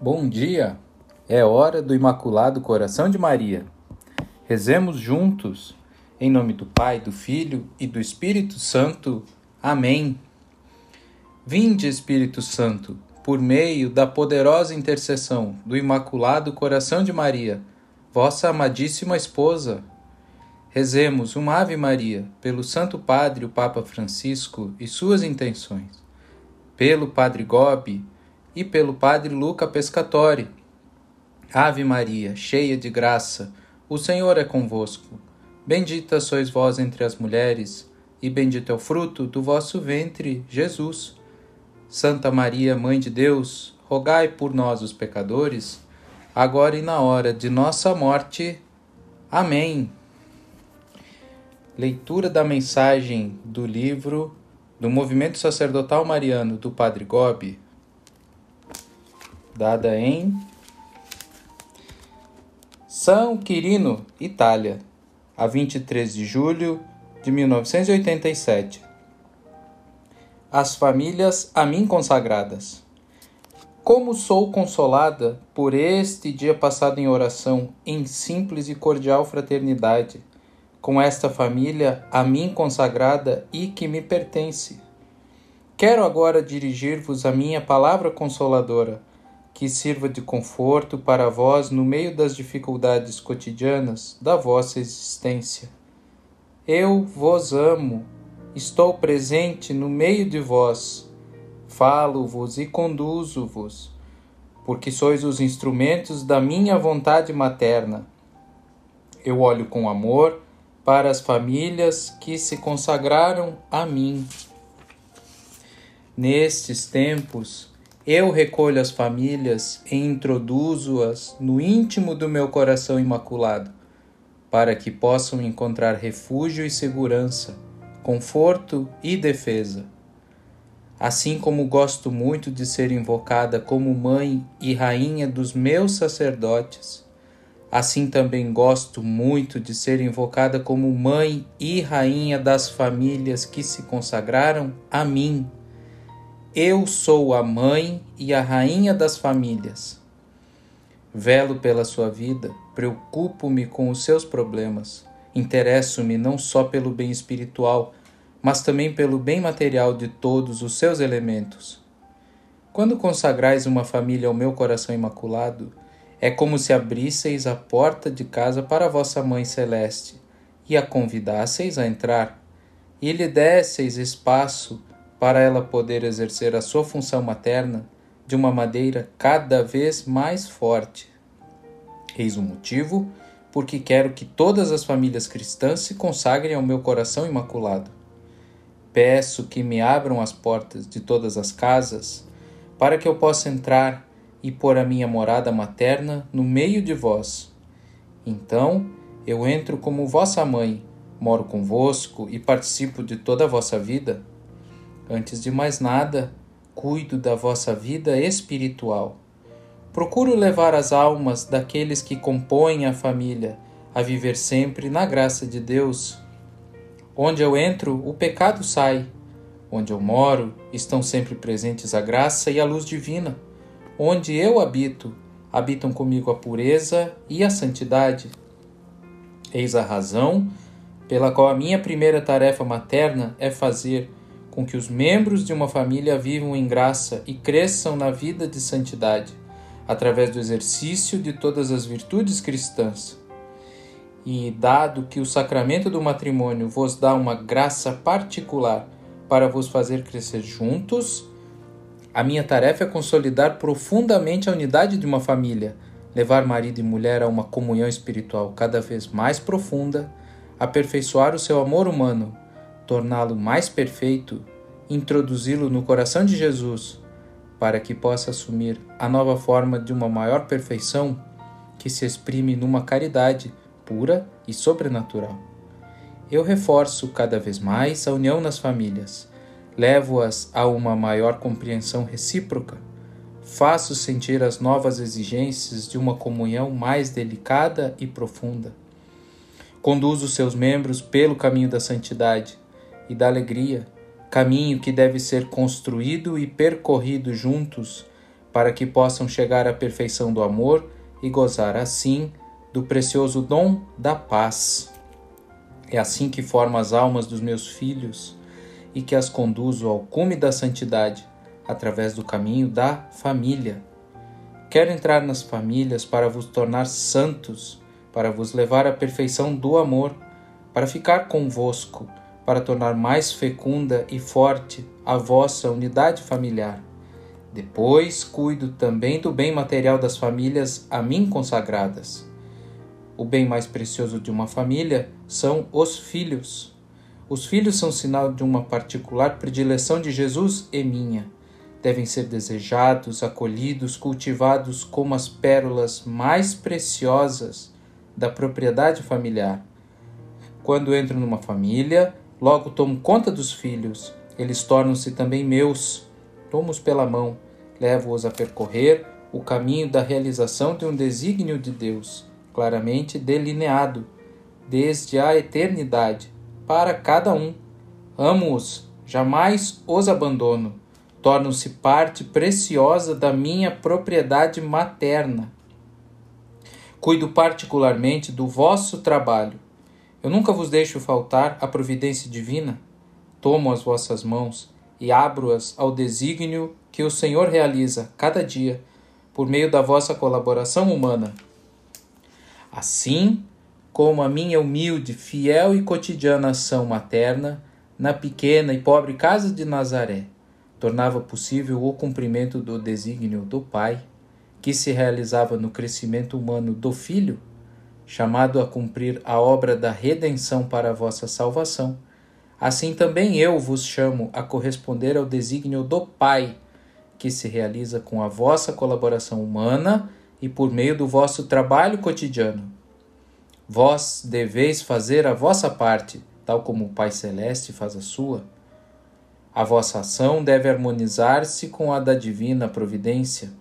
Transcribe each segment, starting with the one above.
Bom dia! É hora do Imaculado Coração de Maria. Rezemos juntos, em nome do Pai, do Filho e do Espírito Santo. Amém. Vinde, Espírito Santo, por meio da poderosa intercessão do Imaculado Coração de Maria, vossa amadíssima esposa. Rezemos uma Ave Maria pelo Santo Padre, o Papa Francisco e suas intenções, pelo Padre Gobi e pelo Padre Luca Pescatori. Ave Maria, cheia de graça, o Senhor é convosco. Bendita sois vós entre as mulheres, e bendito é o fruto do vosso ventre, Jesus. Santa Maria, Mãe de Deus, rogai por nós, os pecadores, agora e na hora de nossa morte. Amém. Leitura da mensagem do livro do Movimento Sacerdotal Mariano do Padre Gobi, dada em São Quirino, Itália, a 23 de julho de 1987. As famílias a mim consagradas. Como sou consolada por este dia passado em oração, em simples e cordial fraternidade, com esta família a mim consagrada e que me pertence. Quero agora dirigir-vos a minha palavra consoladora que sirva de conforto para vós no meio das dificuldades cotidianas da vossa existência. Eu vos amo, estou presente no meio de vós, falo-vos e conduzo-vos, porque sois os instrumentos da minha vontade materna. Eu olho com amor para as famílias que se consagraram a mim. Nestes tempos, eu recolho as famílias e introduzo-as no íntimo do meu coração imaculado, para que possam encontrar refúgio e segurança, conforto e defesa. Assim como gosto muito de ser invocada como mãe e rainha dos meus sacerdotes, assim também gosto muito de ser invocada como mãe e rainha das famílias que se consagraram a mim eu sou a mãe e a rainha das famílias. Velo pela sua vida, preocupo-me com os seus problemas, interesso-me não só pelo bem espiritual, mas também pelo bem material de todos os seus elementos. Quando consagrais uma família ao meu coração imaculado, é como se abrisseis a porta de casa para vossa Mãe Celeste e a convidasseis a entrar, e lhe desseis espaço para ela poder exercer a sua função materna de uma maneira cada vez mais forte. Eis o motivo porque quero que todas as famílias cristãs se consagrem ao meu coração imaculado. Peço que me abram as portas de todas as casas, para que eu possa entrar e pôr a minha morada materna no meio de vós. Então eu entro como vossa mãe, moro convosco e participo de toda a vossa vida Antes de mais nada, cuido da vossa vida espiritual. Procuro levar as almas daqueles que compõem a família a viver sempre na graça de Deus. Onde eu entro, o pecado sai. Onde eu moro, estão sempre presentes a graça e a luz divina. Onde eu habito, habitam comigo a pureza e a santidade. Eis a razão pela qual a minha primeira tarefa materna é fazer com que os membros de uma família vivam em graça e cresçam na vida de santidade, através do exercício de todas as virtudes cristãs. E, dado que o sacramento do matrimônio vos dá uma graça particular para vos fazer crescer juntos, a minha tarefa é consolidar profundamente a unidade de uma família, levar marido e mulher a uma comunhão espiritual cada vez mais profunda, aperfeiçoar o seu amor humano torná-lo mais perfeito, introduzi-lo no coração de Jesus, para que possa assumir a nova forma de uma maior perfeição que se exprime numa caridade pura e sobrenatural. Eu reforço cada vez mais a união nas famílias, levo-as a uma maior compreensão recíproca, faço sentir as novas exigências de uma comunhão mais delicada e profunda. Conduzo seus membros pelo caminho da santidade, e da alegria, caminho que deve ser construído e percorrido juntos para que possam chegar à perfeição do amor e gozar assim do precioso dom da paz. É assim que formo as almas dos meus filhos e que as conduzo ao cume da santidade através do caminho da família. Quero entrar nas famílias para vos tornar santos, para vos levar à perfeição do amor, para ficar convosco, para tornar mais fecunda e forte a vossa unidade familiar. Depois cuido também do bem material das famílias a mim consagradas. O bem mais precioso de uma família são os filhos. Os filhos são sinal de uma particular predileção de Jesus e minha devem ser desejados, acolhidos, cultivados como as pérolas mais preciosas da propriedade familiar. Quando entro numa família, logo tomo conta dos filhos, eles tornam-se também meus. Tomo-os pela mão, levo-os a percorrer o caminho da realização de um desígnio de Deus, claramente delineado, desde a eternidade, para cada um. Amo-os, jamais os abandono tornam-se parte preciosa da minha propriedade materna. Cuido particularmente do vosso trabalho. Eu nunca vos deixo faltar a providência divina. Tomo as vossas mãos e abro-as ao desígnio que o Senhor realiza cada dia por meio da vossa colaboração humana. Assim como a minha humilde, fiel e cotidiana ação materna na pequena e pobre casa de Nazaré tornava possível o cumprimento do desígnio do Pai, que se realizava no crescimento humano do Filho, chamado a cumprir a obra da redenção para a vossa salvação. Assim também eu vos chamo a corresponder ao desígnio do Pai, que se realiza com a vossa colaboração humana e por meio do vosso trabalho cotidiano. Vós deveis fazer a vossa parte, tal como o Pai Celeste faz a sua a vossa ação deve harmonizar-se com a da divina providência,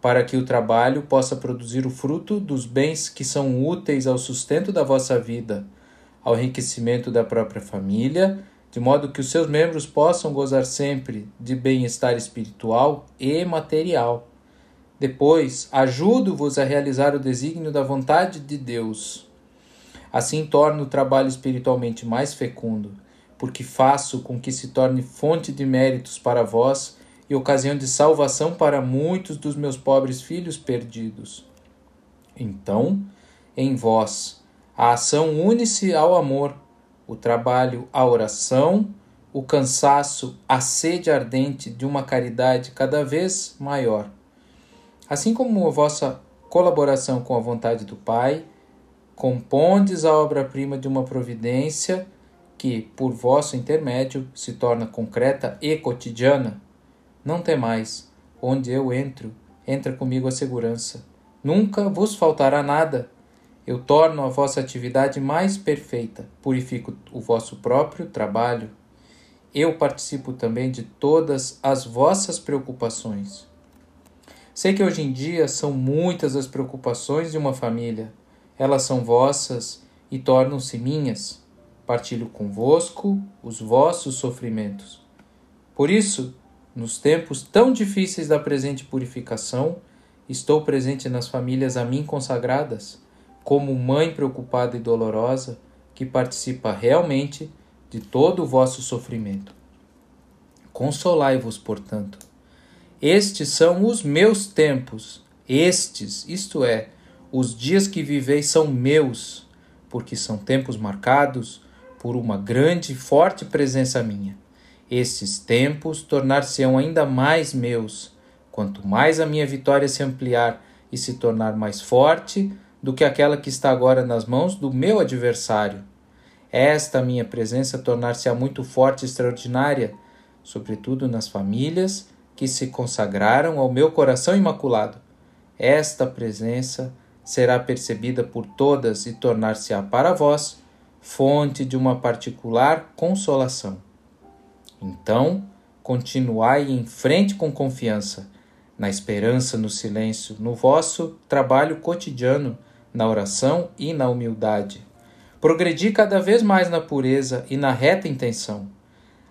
para que o trabalho possa produzir o fruto dos bens que são úteis ao sustento da vossa vida, ao enriquecimento da própria família, de modo que os seus membros possam gozar sempre de bem-estar espiritual e material. Depois, ajudo-vos a realizar o desígnio da vontade de Deus. Assim torno o trabalho espiritualmente mais fecundo porque faço com que se torne fonte de méritos para vós e ocasião de salvação para muitos dos meus pobres filhos perdidos. Então, em vós, a ação une-se ao amor, o trabalho à oração, o cansaço à sede ardente de uma caridade cada vez maior. Assim como a vossa colaboração com a vontade do Pai, compondes a obra-prima de uma providência que, por vosso intermédio, se torna concreta e cotidiana. Não temais, onde eu entro, entra comigo a segurança. Nunca vos faltará nada. Eu torno a vossa atividade mais perfeita, purifico o vosso próprio trabalho. Eu participo também de todas as vossas preocupações. Sei que hoje em dia são muitas as preocupações de uma família. Elas são vossas e tornam-se minhas partilho convosco os vossos sofrimentos. Por isso, nos tempos tão difíceis da presente purificação, estou presente nas famílias a mim consagradas, como mãe preocupada e dolorosa que participa realmente de todo o vosso sofrimento. Consolai-vos, portanto. Estes são os meus tempos, estes, isto é, os dias que viveis são meus, porque são tempos marcados por uma grande e forte presença minha. Estes tempos tornar-se-ão ainda mais meus, quanto mais a minha vitória se ampliar e se tornar mais forte do que aquela que está agora nas mãos do meu adversário. Esta minha presença tornar-se-á muito forte e extraordinária, sobretudo nas famílias que se consagraram ao meu coração imaculado. Esta presença será percebida por todas e tornar-se-á para vós fonte de uma particular consolação. Então, continuai em frente com confiança, na esperança, no silêncio, no vosso trabalho cotidiano, na oração e na humildade. Progredi cada vez mais na pureza e na reta intenção.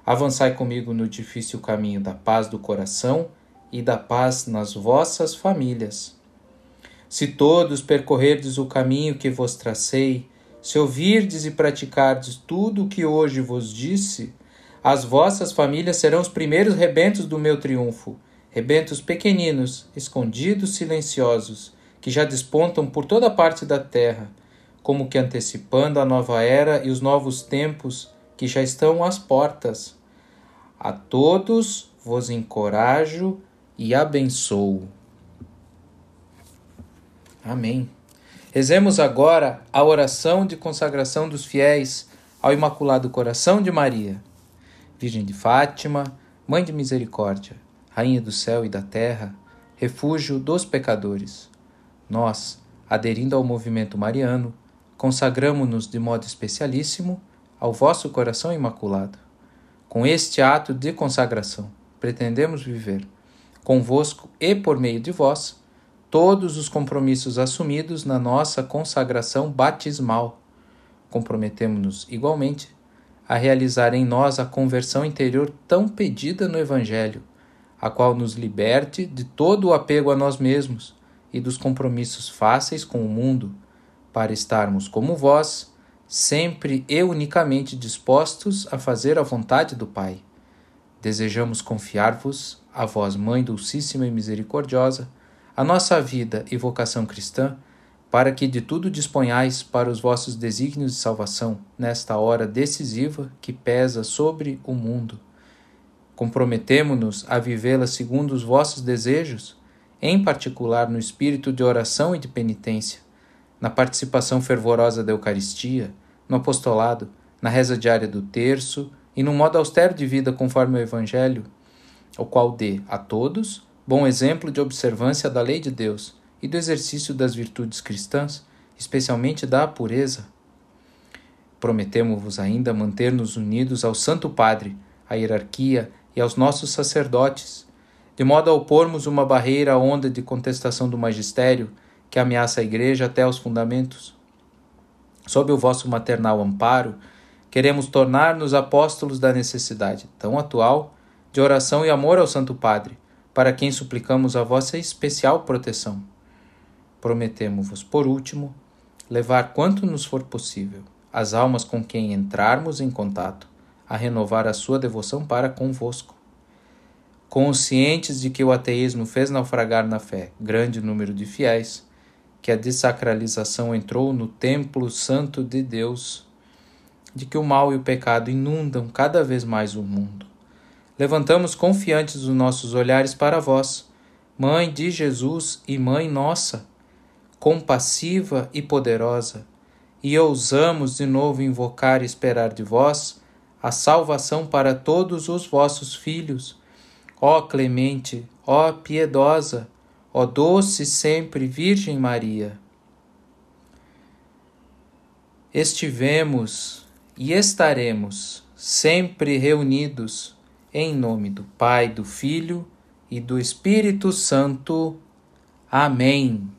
Avançai comigo no difícil caminho da paz do coração e da paz nas vossas famílias. Se todos percorrerdes o caminho que vos tracei, se ouvirdes e praticardes tudo o que hoje vos disse, as vossas famílias serão os primeiros rebentos do meu triunfo, rebentos pequeninos, escondidos, silenciosos, que já despontam por toda parte da terra, como que antecipando a nova era e os novos tempos que já estão às portas. A todos vos encorajo e abençoo. Amém. Rezemos agora a oração de consagração dos fiéis ao Imaculado Coração de Maria. Virgem de Fátima, Mãe de Misericórdia, Rainha do céu e da terra, refúgio dos pecadores. Nós, aderindo ao movimento mariano, consagramo-nos de modo especialíssimo ao vosso coração imaculado. Com este ato de consagração, pretendemos viver, convosco e por meio de vós, todos os compromissos assumidos na nossa consagração batismal. Comprometemos-nos igualmente a realizar em nós a conversão interior tão pedida no Evangelho, a qual nos liberte de todo o apego a nós mesmos e dos compromissos fáceis com o mundo para estarmos como vós, sempre e unicamente dispostos a fazer a vontade do Pai. Desejamos confiar-vos, a vós, Mãe Dulcíssima e Misericordiosa, a nossa vida e vocação cristã, para que de tudo disponhais para os vossos desígnios de salvação nesta hora decisiva que pesa sobre o mundo. Comprometemo-nos a vivê-la segundo os vossos desejos, em particular no espírito de oração e de penitência na participação fervorosa da Eucaristia, no apostolado, na reza diária do terço e no modo austero de vida conforme o Evangelho, o qual dê a todos bom exemplo de observância da lei de Deus e do exercício das virtudes cristãs, especialmente da pureza. Prometemos-vos ainda manter-nos unidos ao Santo Padre, à hierarquia e aos nossos sacerdotes, de modo a opormos uma barreira à onda de contestação do magistério que ameaça a Igreja até os fundamentos. Sob o vosso maternal amparo, queremos tornar-nos apóstolos da necessidade, tão atual, de oração e amor ao Santo Padre, para quem suplicamos a vossa especial proteção. Prometemo-vos, por último, levar quanto nos for possível as almas com quem entrarmos em contato a renovar a sua devoção para convosco. Conscientes de que o ateísmo fez naufragar na fé grande número de fiéis, que a desacralização entrou no templo santo de Deus, de que o mal e o pecado inundam cada vez mais o mundo. Levantamos confiantes os nossos olhares para vós, Mãe de Jesus e Mãe nossa, compassiva e poderosa, e ousamos de novo invocar e esperar de vós a salvação para todos os vossos filhos. Ó clemente, ó piedosa, ó doce sempre Virgem Maria. Estivemos e estaremos sempre reunidos em nome do Pai, do Filho e do Espírito Santo. Amém.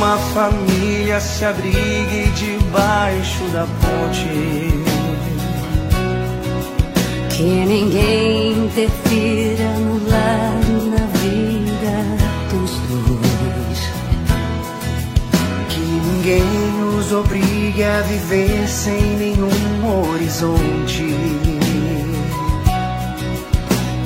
nenhuma família se abrigue debaixo da ponte. Que ninguém interfira no lar na vida dos dois. Que ninguém os obrigue a viver sem nenhum horizonte.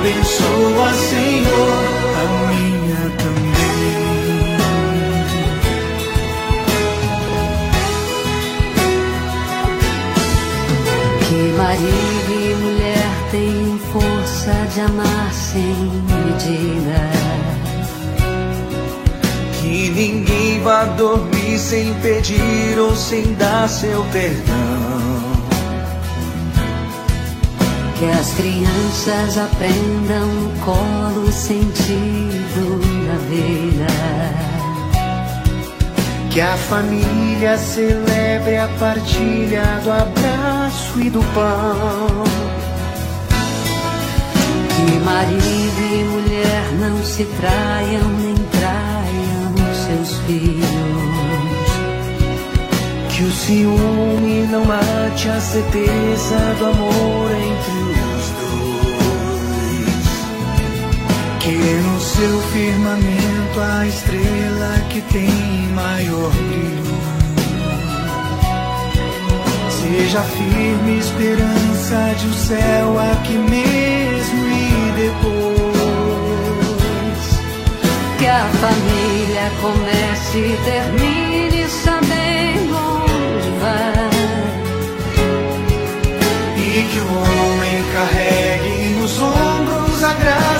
Abençoa, Senhor, a minha também. Que marido e mulher tenham força de amar sem medida. Que ninguém vá dormir sem pedir ou sem dar seu perdão. Que as crianças aprendam no colo o sentido da vida. Que a família celebre a partilha do abraço e do pão. Que marido e mulher não se traiam nem traiam seus filhos. Que o ciúme não mate a certeza do amor seu firmamento a estrela que tem maior brilho. Seja firme esperança de um céu aqui mesmo e depois. Que a família comece e termine sabendo onde vai. E que o homem carregue nos ombros a graça